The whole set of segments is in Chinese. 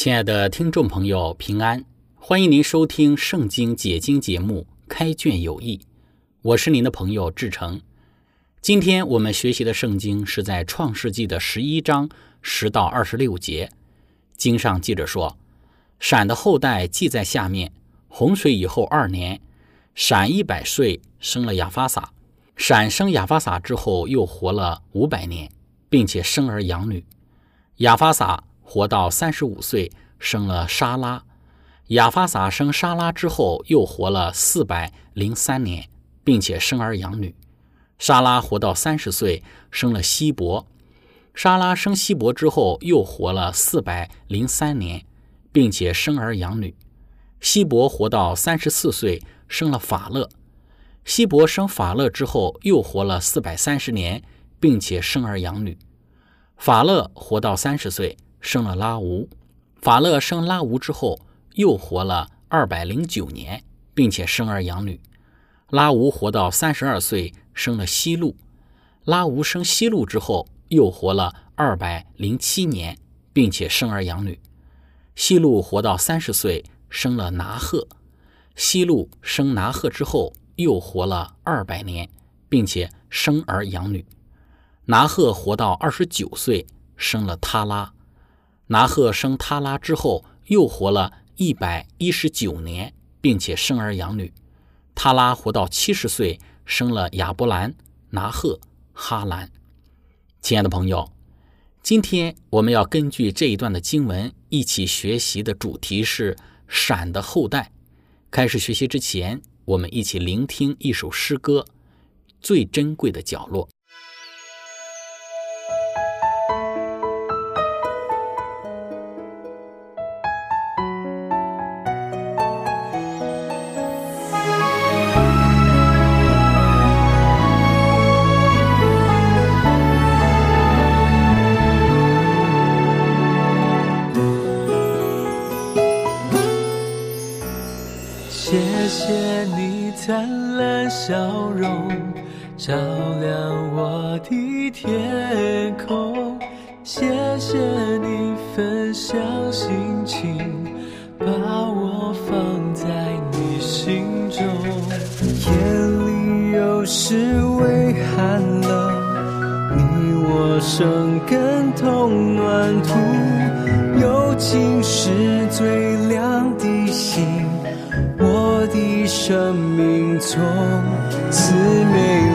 亲爱的听众朋友，平安！欢迎您收听《圣经解经》节目《开卷有益》，我是您的朋友志成。今天我们学习的圣经是在创世纪的十一章十到二十六节。经上记着说，闪的后代记在下面：洪水以后二年，闪一百岁，生了亚法撒。闪生亚法撒之后，又活了五百年，并且生儿养女。亚法撒。活到三十五岁，生了沙拉。亚法撒生沙拉之后，又活了四百零三年，并且生儿养女。沙拉活到三十岁，生了希伯。沙拉生希伯之后，又活了四百零三年，并且生儿养女。希伯活到三十四岁，生了法勒。希伯生法勒之后，又活了四百三十年，并且生儿养女。法勒活到三十岁。生了拉吾，法勒生拉吾之后，又活了二百零九年，并且生儿养女。拉吾活到三十二岁，生了西路。拉吾生西路之后，又活了二百零七年，并且生儿养女。西路活到三十岁，生了拿鹤。西路生拿鹤之后，又活了二百年，并且生儿养女。拿鹤活到二十九岁，生了他拉。拿鹤生他拉之后，又活了一百一十九年，并且生儿养女。他拉活到七十岁，生了亚伯兰、拿鹤、哈兰。亲爱的朋友，今天我们要根据这一段的经文一起学习的主题是闪的后代。开始学习之前，我们一起聆听一首诗歌《最珍贵的角落》。笑容照亮我的天空，谢谢你分享心情，把我放在你心中。夜里有时微寒冷，你我生根同暖土，友情是最亮的星。我的生命从此美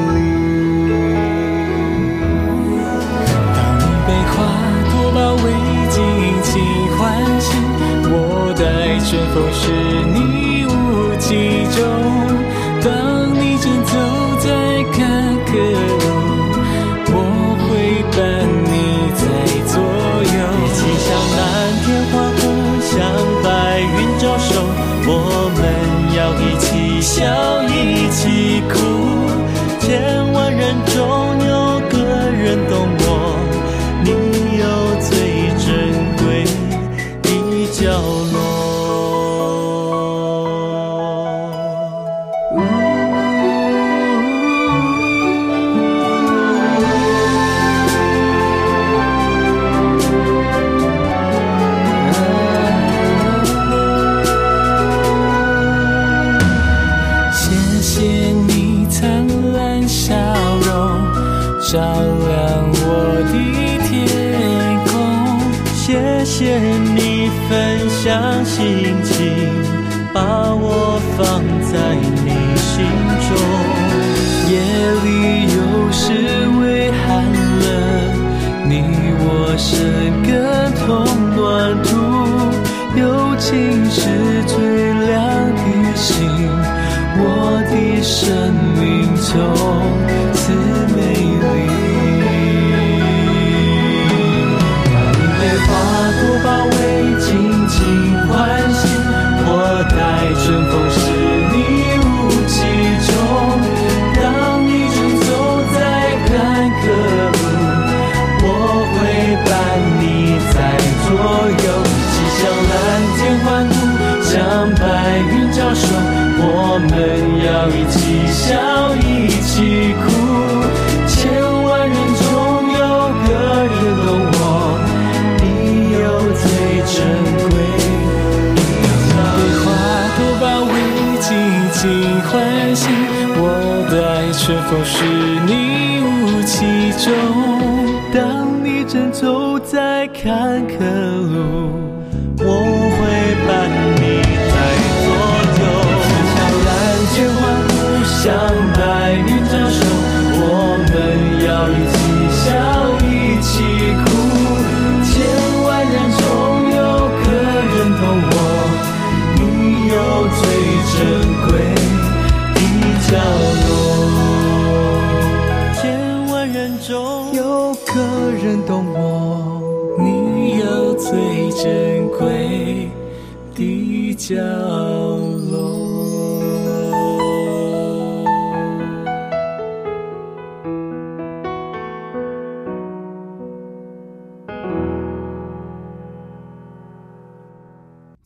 生命从此美都是你雾气中。当你正走在坎坷路，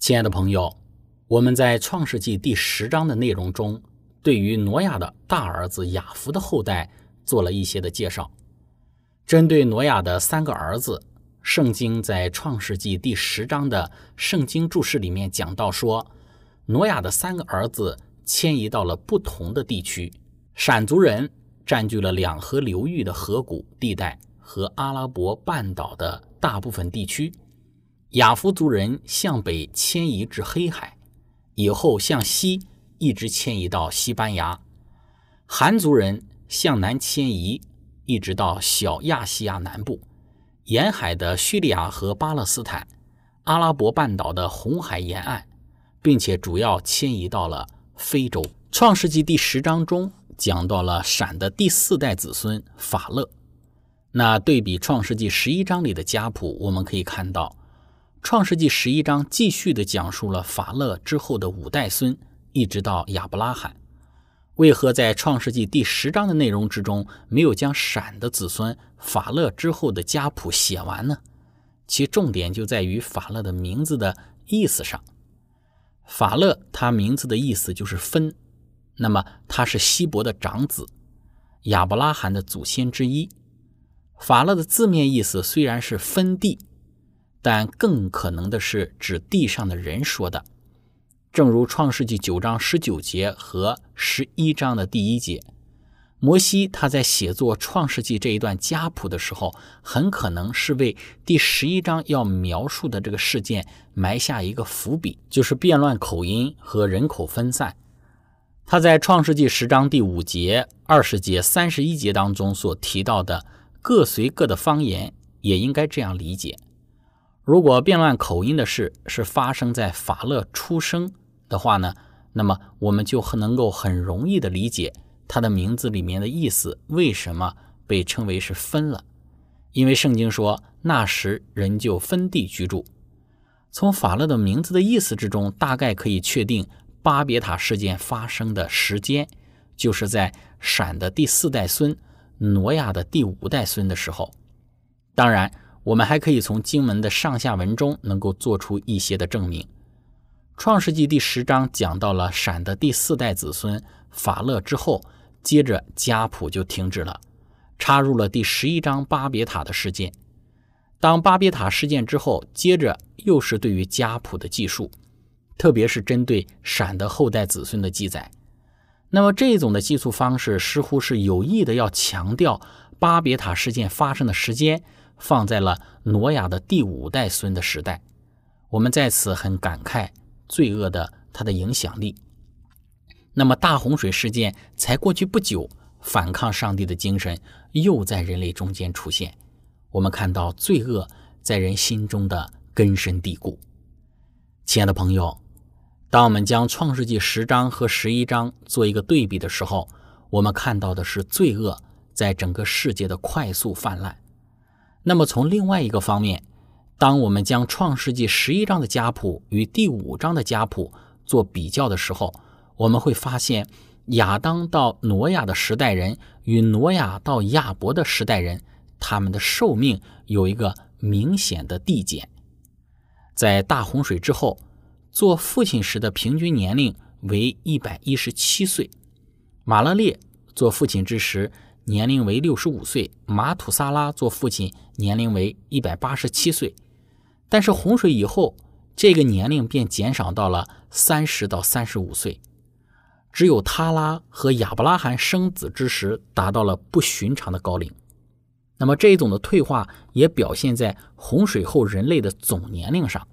亲爱的朋友，我们在创世纪第十章的内容中，对于挪亚的大儿子雅弗的后代做了一些的介绍。针对挪亚的三个儿子，圣经在创世纪第十章的圣经注释里面讲到说，挪亚的三个儿子迁移到了不同的地区，闪族人占据了两河流域的河谷地带和阿拉伯半岛的大部分地区。雅夫族人向北迁移至黑海，以后向西一直迁移到西班牙。韩族人向南迁移，一直到小亚细亚南部，沿海的叙利亚和巴勒斯坦，阿拉伯半岛的红海沿岸，并且主要迁移到了非洲。创世纪第十章中讲到了闪的第四代子孙法勒。那对比创世纪十一章里的家谱，我们可以看到。创世纪十一章继续的讲述了法勒之后的五代孙，一直到亚伯拉罕。为何在创世纪第十章的内容之中没有将闪的子孙法勒之后的家谱写完呢？其重点就在于法勒的名字的意思上。法勒他名字的意思就是分，那么他是希伯的长子，亚伯拉罕的祖先之一。法勒的字面意思虽然是分地。但更可能的是指地上的人说的，正如创世纪九章十九节和十一章的第一节，摩西他在写作创世纪这一段家谱的时候，很可能是为第十一章要描述的这个事件埋下一个伏笔，就是变乱口音和人口分散。他在创世纪十章第五节、二十节、三十一节当中所提到的各随各的方言，也应该这样理解。如果变乱口音的事是发生在法勒出生的话呢，那么我们就很能够很容易的理解他的名字里面的意思为什么被称为是分了，因为圣经说那时人就分地居住。从法勒的名字的意思之中，大概可以确定巴别塔事件发生的时间，就是在闪的第四代孙挪亚的第五代孙的时候。当然。我们还可以从经文的上下文中能够做出一些的证明。创世纪第十章讲到了闪的第四代子孙法勒之后，接着家谱就停止了，插入了第十一章巴别塔的事件。当巴别塔事件之后，接着又是对于家谱的记述，特别是针对闪的后代子孙的记载。那么这种的记述方式似乎是有意的要强调巴别塔事件发生的时间。放在了挪亚的第五代孙的时代，我们在此很感慨罪恶的它的影响力。那么大洪水事件才过去不久，反抗上帝的精神又在人类中间出现。我们看到罪恶在人心中的根深蒂固。亲爱的朋友，当我们将创世纪十章和十一章做一个对比的时候，我们看到的是罪恶在整个世界的快速泛滥。那么从另外一个方面，当我们将创世纪十一章的家谱与第五章的家谱做比较的时候，我们会发现亚当到挪亚的时代人与挪亚到亚伯的时代人，他们的寿命有一个明显的递减。在大洪水之后，做父亲时的平均年龄为一百一十七岁，马勒列做父亲之时。年龄为六十五岁，马土萨拉做父亲年龄为一百八十七岁，但是洪水以后，这个年龄便减少到了三十到三十五岁，只有他拉和亚伯拉罕生子之时达到了不寻常的高龄。那么这一种的退化也表现在洪水后人类的总年龄上。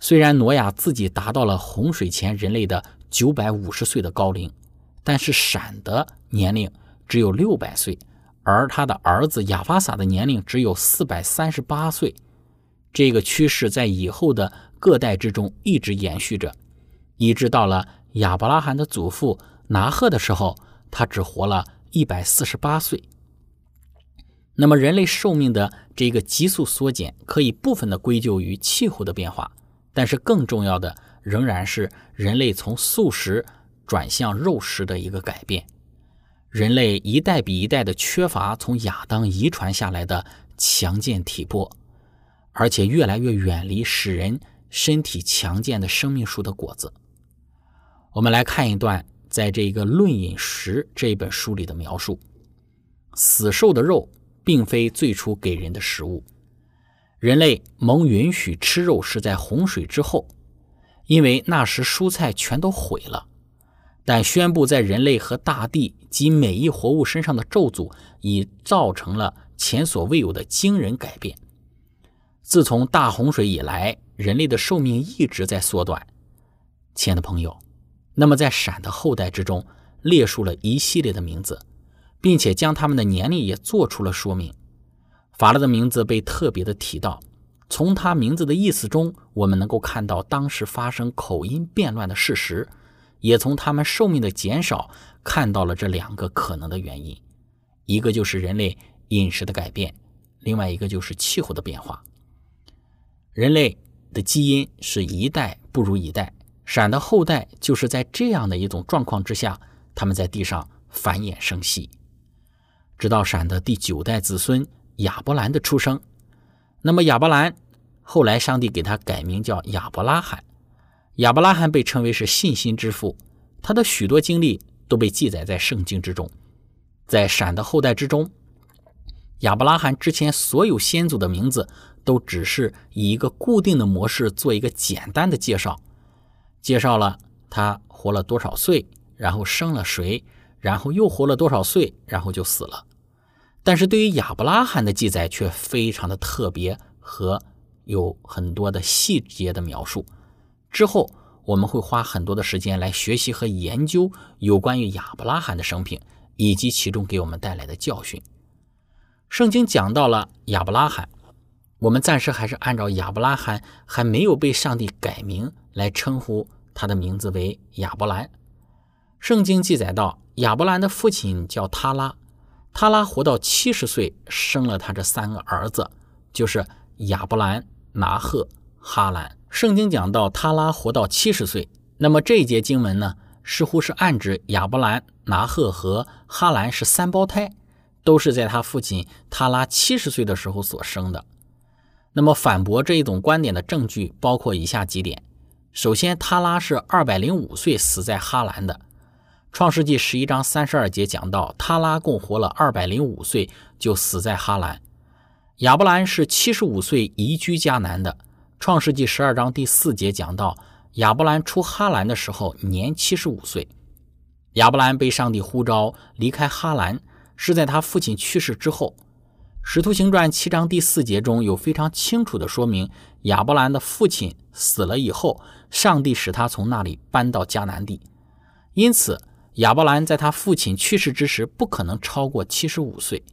虽然挪亚自己达到了洪水前人类的九百五十岁的高龄，但是闪的年龄。只有六百岁，而他的儿子亚法撒的年龄只有四百三十八岁。这个趋势在以后的各代之中一直延续着，一直到了亚伯拉罕的祖父拿赫的时候，他只活了一百四十八岁。那么，人类寿命的这个急速缩减，可以部分的归咎于气候的变化，但是更重要的仍然是人类从素食转向肉食的一个改变。人类一代比一代的缺乏从亚当遗传下来的强健体魄，而且越来越远离使人身体强健的生命树的果子。我们来看一段在这个《论饮食》这本书里的描述：死兽的肉并非最初给人的食物，人类蒙允许吃肉是在洪水之后，因为那时蔬菜全都毁了。但宣布在人类和大地及每一活物身上的咒诅，已造成了前所未有的惊人改变。自从大洪水以来，人类的寿命一直在缩短。亲爱的朋友，那么在闪的后代之中，列出了一系列的名字，并且将他们的年龄也做出了说明。法拉的名字被特别的提到，从他名字的意思中，我们能够看到当时发生口音变乱的事实。也从他们寿命的减少看到了这两个可能的原因，一个就是人类饮食的改变，另外一个就是气候的变化。人类的基因是一代不如一代，闪的后代就是在这样的一种状况之下，他们在地上繁衍生息，直到闪的第九代子孙亚伯兰的出生。那么亚伯兰后来上帝给他改名叫亚伯拉罕。亚伯拉罕被称为是信心之父，他的许多经历都被记载在圣经之中。在闪的后代之中，亚伯拉罕之前所有先祖的名字都只是以一个固定的模式做一个简单的介绍，介绍了他活了多少岁，然后生了谁，然后又活了多少岁，然后就死了。但是对于亚伯拉罕的记载却非常的特别和有很多的细节的描述。之后，我们会花很多的时间来学习和研究有关于亚伯拉罕的生平，以及其中给我们带来的教训。圣经讲到了亚伯拉罕，我们暂时还是按照亚伯拉罕还没有被上帝改名来称呼他的名字为亚伯兰。圣经记载到，亚伯兰的父亲叫他拉，他拉活到七十岁，生了他这三个儿子，就是亚伯兰、拿赫、哈兰。圣经讲到他拉活到七十岁，那么这一节经文呢，似乎是暗指亚伯兰、拿赫和哈兰是三胞胎，都是在他父亲他拉七十岁的时候所生的。那么反驳这一种观点的证据包括以下几点：首先，他拉是二百零五岁死在哈兰的，《创世纪》十一章三十二节讲到他拉共活了二百零五岁就死在哈兰。亚伯兰是七十五岁移居迦南的。创世纪十二章第四节讲到，亚伯兰出哈兰的时候年七十五岁。亚伯兰被上帝呼召离开哈兰，是在他父亲去世之后。使徒行传七章第四节中有非常清楚的说明，亚伯兰的父亲死了以后，上帝使他从那里搬到迦南地。因此，亚伯兰在他父亲去世之时不可能超过七十五岁。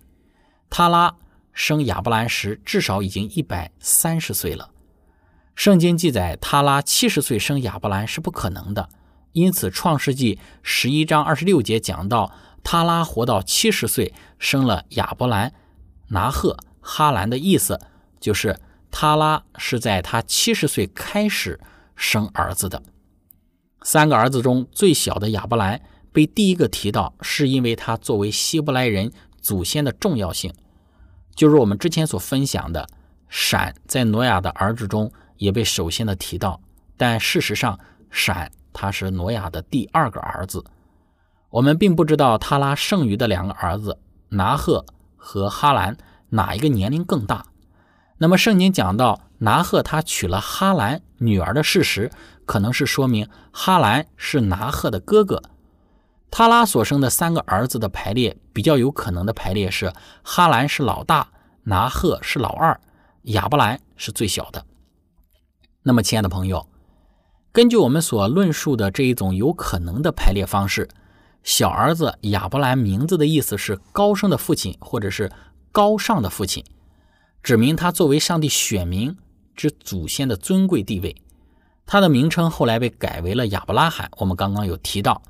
塔拉生亚伯兰时至少已经一百三十岁了。圣经记载，塔拉七十岁生亚伯兰是不可能的。因此，《创世纪十一章二十六节讲到，塔拉活到七十岁，生了亚伯兰。拿赫哈兰的意思就是，塔拉是在他七十岁开始生儿子的。三个儿子中最小的亚伯兰被第一个提到，是因为他作为希伯来人祖先的重要性。就是我们之前所分享的，闪在挪亚的儿子中也被首先的提到，但事实上，闪他是挪亚的第二个儿子。我们并不知道塔拉剩余的两个儿子拿赫。和哈兰哪一个年龄更大？那么圣经讲到拿赫他娶了哈兰女儿的事实，可能是说明哈兰是拿赫的哥哥。塔拉所生的三个儿子的排列比较有可能的排列是：哈兰是老大，拿赫是老二，亚伯兰是最小的。那么，亲爱的朋友，根据我们所论述的这一种有可能的排列方式。小儿子亚伯兰名字的意思是高升的父亲，或者是高尚的父亲，指明他作为上帝选民之祖先的尊贵地位。他的名称后来被改为了亚伯拉罕。我们刚刚有提到，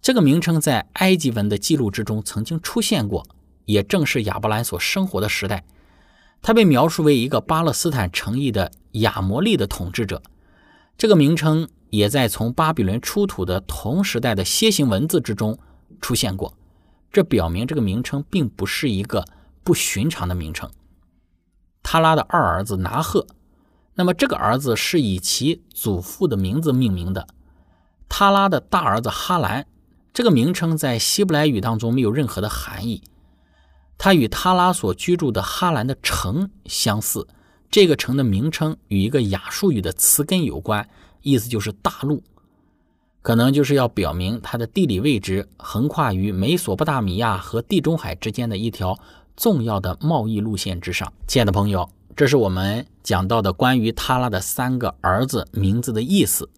这个名称在埃及文的记录之中曾经出现过，也正是亚伯兰所生活的时代。他被描述为一个巴勒斯坦城邑的亚摩利的统治者。这个名称。也在从巴比伦出土的同时代的楔形文字之中出现过，这表明这个名称并不是一个不寻常的名称。他拉的二儿子拿赫，那么这个儿子是以其祖父的名字命名的。他拉的大儿子哈兰，这个名称在希伯来语当中没有任何的含义，它与他拉所居住的哈兰的城相似，这个城的名称与一个亚述语的词根有关。意思就是大陆，可能就是要表明它的地理位置横跨于美索不达米亚和地中海之间的一条重要的贸易路线之上。亲爱的朋友，这是我们讲到的关于塔拉的三个儿子名字的意思。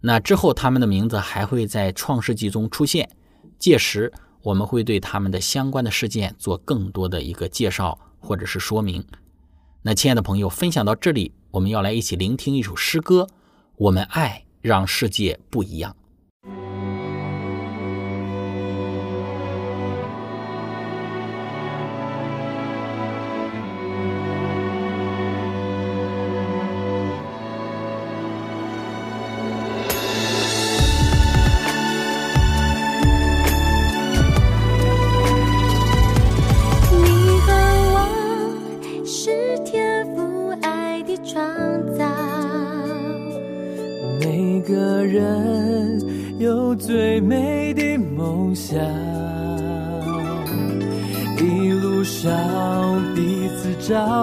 那之后他们的名字还会在创世纪中出现，届时我们会对他们的相关的事件做更多的一个介绍或者是说明。那亲爱的朋友，分享到这里，我们要来一起聆听一首诗歌。我们爱让世界不一样。照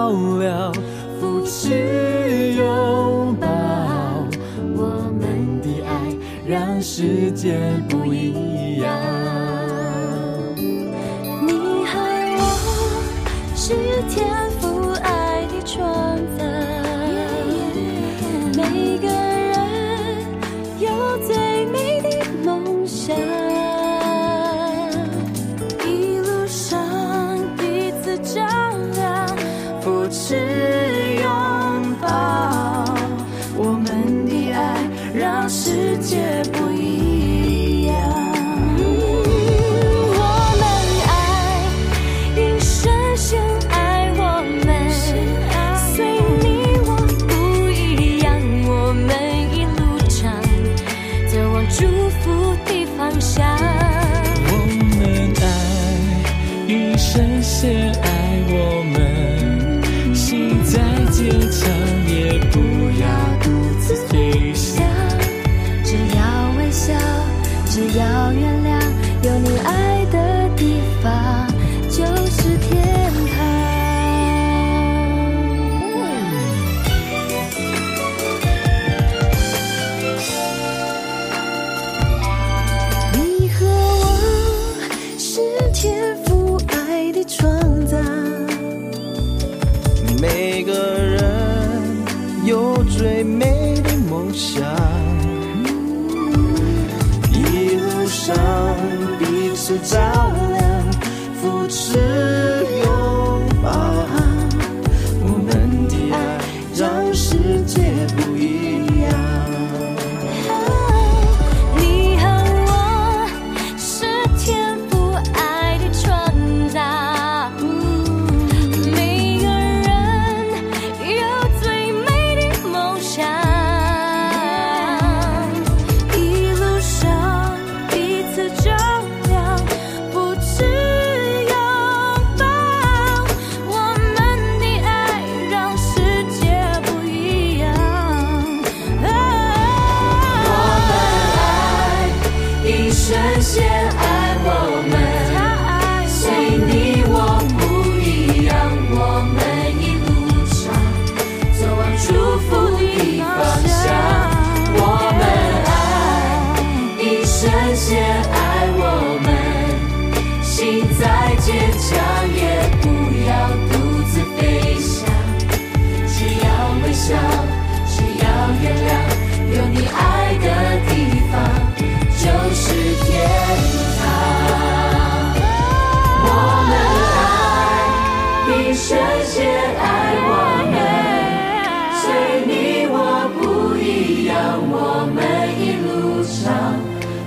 上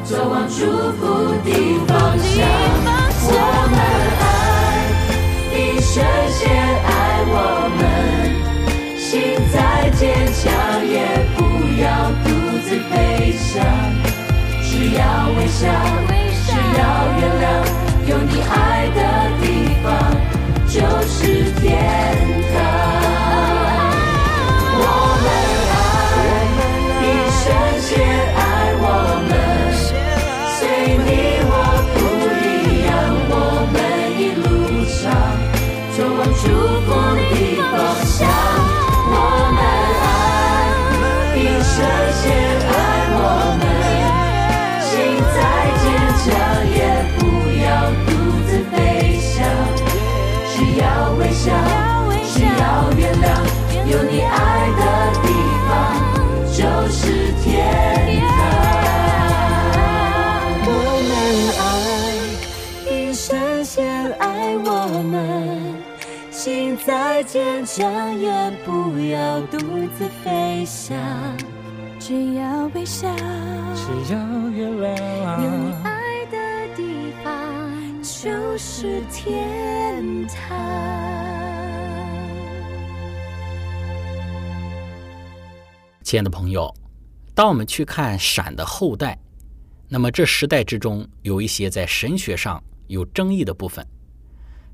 走往祝福的方向。我们爱，一生先爱我们，心再坚强也不要独自飞翔。只要微笑，只要原谅，有你爱的再坚强也不要独自飞翔，只要微笑，只要原有你，爱的地方就是天堂。亲爱的朋友，当我们去看闪的后代，那么这十代之中有一些在神学上有争议的部分。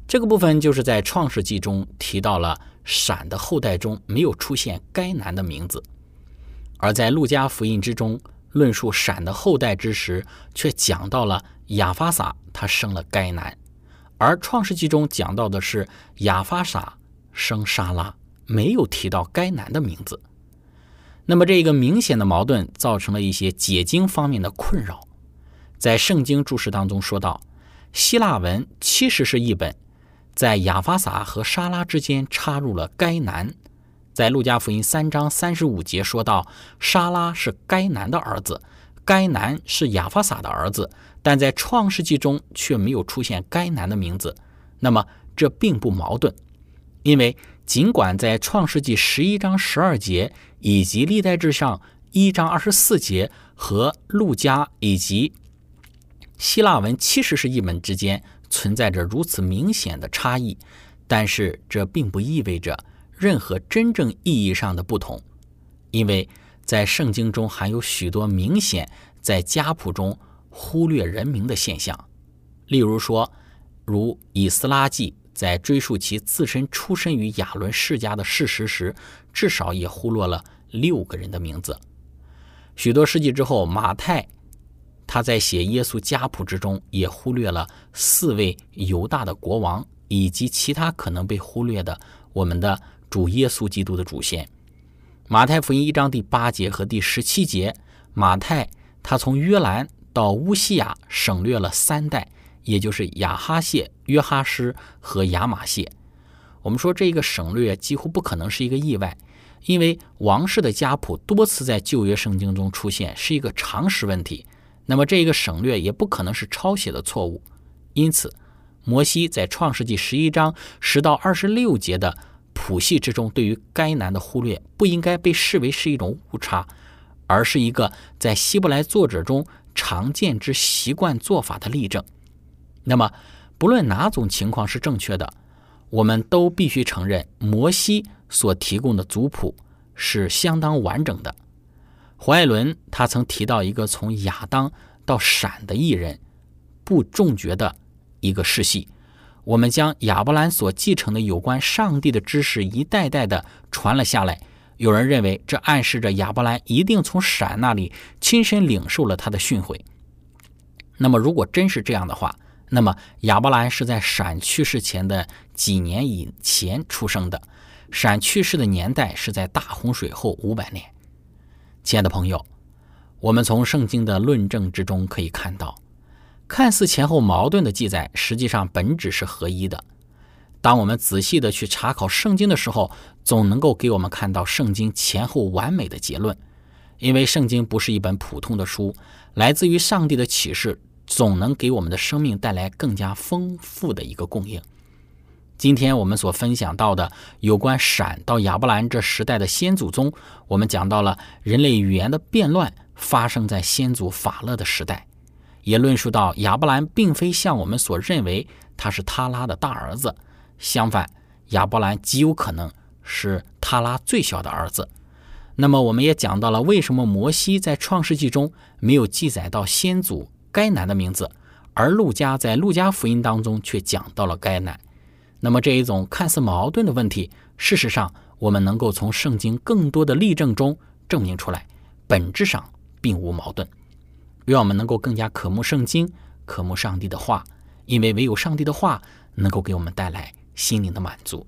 这个部分就是在创世纪中提到了闪的后代中没有出现该男的名字，而在路加福音之中论述闪的后代之时，却讲到了亚法撒他生了该男，而创世纪中讲到的是亚法撒生沙拉，没有提到该男的名字。那么这个明显的矛盾造成了一些解经方面的困扰。在圣经注释当中说到，希腊文其实是一本，在亚法撒和沙拉之间插入了该男。在路加福音三章三十五节说到，沙拉是该男的儿子，该男是亚法撒的儿子，但在创世纪中却没有出现该男的名字。那么这并不矛盾，因为尽管在创世纪十一章十二节以及历代志上一章二十四节和路加以及希腊文七十是译本之间存在着如此明显的差异，但是这并不意味着任何真正意义上的不同，因为在圣经中含有许多明显在家谱中忽略人名的现象，例如说，如以斯拉记在追溯其自身出身于亚伦世家的事实时，至少也忽略了六个人的名字。许多世纪之后，马太他在写耶稣家谱之中，也忽略了四位犹大的国王以及其他可能被忽略的我们的主耶稣基督的祖先。马太福音一章第八节和第十七节，马太他从约兰到乌西亚省略了三代，也就是亚哈谢、约哈施和亚玛谢。我们说这个省略几乎不可能是一个意外，因为王室的家谱多次在旧约圣经中出现，是一个常识问题。那么这一个省略也不可能是抄写的错误。因此，摩西在创世纪十一章十到二十六节的谱系之中，对于该男的忽略，不应该被视为是一种误差，而是一个在希伯来作者中常见之习惯做法的例证。那么，不论哪种情况是正确的，我们都必须承认摩西所提供的族谱是相当完整的。胡艾伦他曾提到一个从亚当到闪的艺人不中绝的一个世系。我们将亚伯兰所继承的有关上帝的知识一代代的传了下来。有人认为这暗示着亚伯兰一定从闪那里亲身领受了他的训诲。那么，如果真是这样的话，那么亚伯兰是在闪去世前的几年以前出生的。闪去世的年代是在大洪水后五百年。亲爱的朋友，我们从圣经的论证之中可以看到，看似前后矛盾的记载，实际上本质是合一的。当我们仔细的去查考圣经的时候，总能够给我们看到圣经前后完美的结论。因为圣经不是一本普通的书，来自于上帝的启示，总能给我们的生命带来更加丰富的一个供应。今天我们所分享到的有关闪到亚伯兰这时代的先祖中，我们讲到了人类语言的变乱发生在先祖法勒的时代，也论述到亚伯兰并非像我们所认为他是他拉的大儿子，相反，亚伯兰极有可能是他拉最小的儿子。那么，我们也讲到了为什么摩西在创世纪中没有记载到先祖该男的名字，而路加在路加福音当中却讲到了该男。那么这一种看似矛盾的问题，事实上我们能够从圣经更多的例证中证明出来，本质上并无矛盾。愿我们能够更加渴慕圣经，渴慕上帝的话，因为唯有上帝的话能够给我们带来心灵的满足。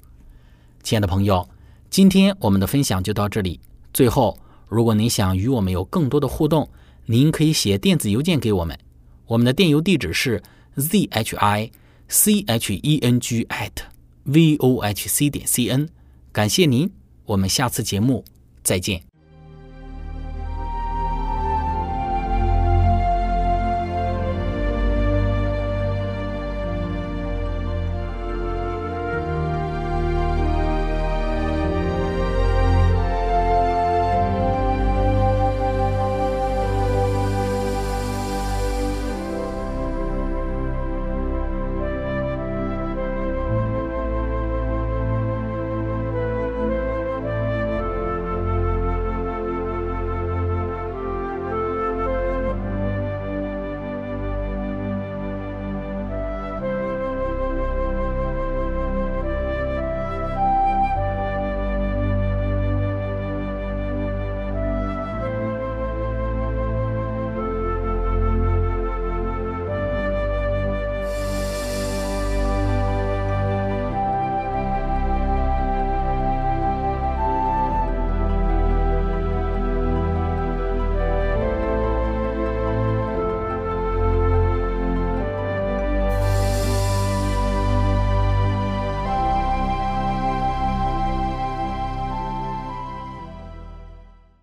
亲爱的朋友，今天我们的分享就到这里。最后，如果您想与我们有更多的互动，您可以写电子邮件给我们，我们的电邮地址是 z h i。C h e n g at v o h c 点 c n，感谢您，我们下次节目再见。